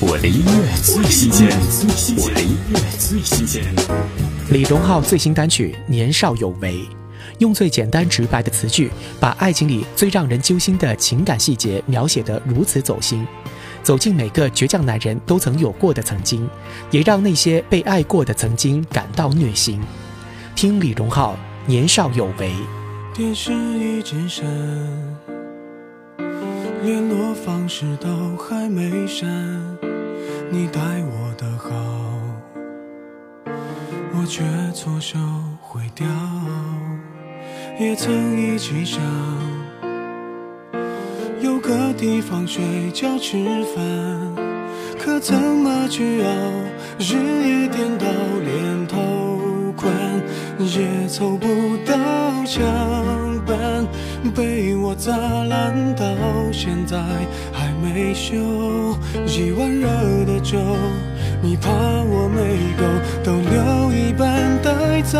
我的音乐最新鲜，我的音乐最新鲜。李荣浩最新单曲《年少有为》，用最简单直白的词句，把爱情里最让人揪心的情感细节描写得如此走心，走进每个倔强男人都曾有过的曾经，也让那些被爱过的曾经感到虐心。听李荣浩《年少有为》。电视一直闪，联络方式都还没删。你待我的好，我却错手毁掉。也曾一起想有个地方睡觉吃饭，可怎么去熬？日夜颠倒，连头款也凑不到墙板，被我砸烂到现在还没修。一碗热的粥，你怕我没够，都留一半带走，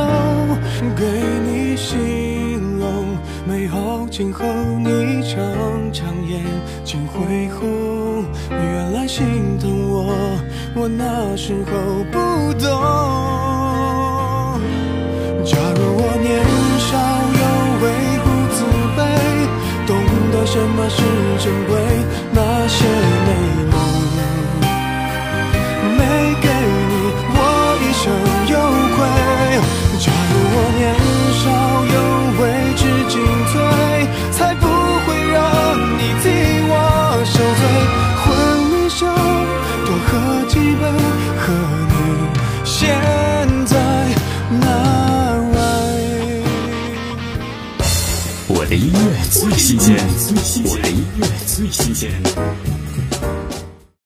给你形容美好今后，你常常眼睛会红。原来心疼我，我那时候不懂。假如我年少有为不自卑，懂得什么是珍贵，那些喝几杯，和你现在难为。我的音乐最新鲜，我的音乐最新鲜。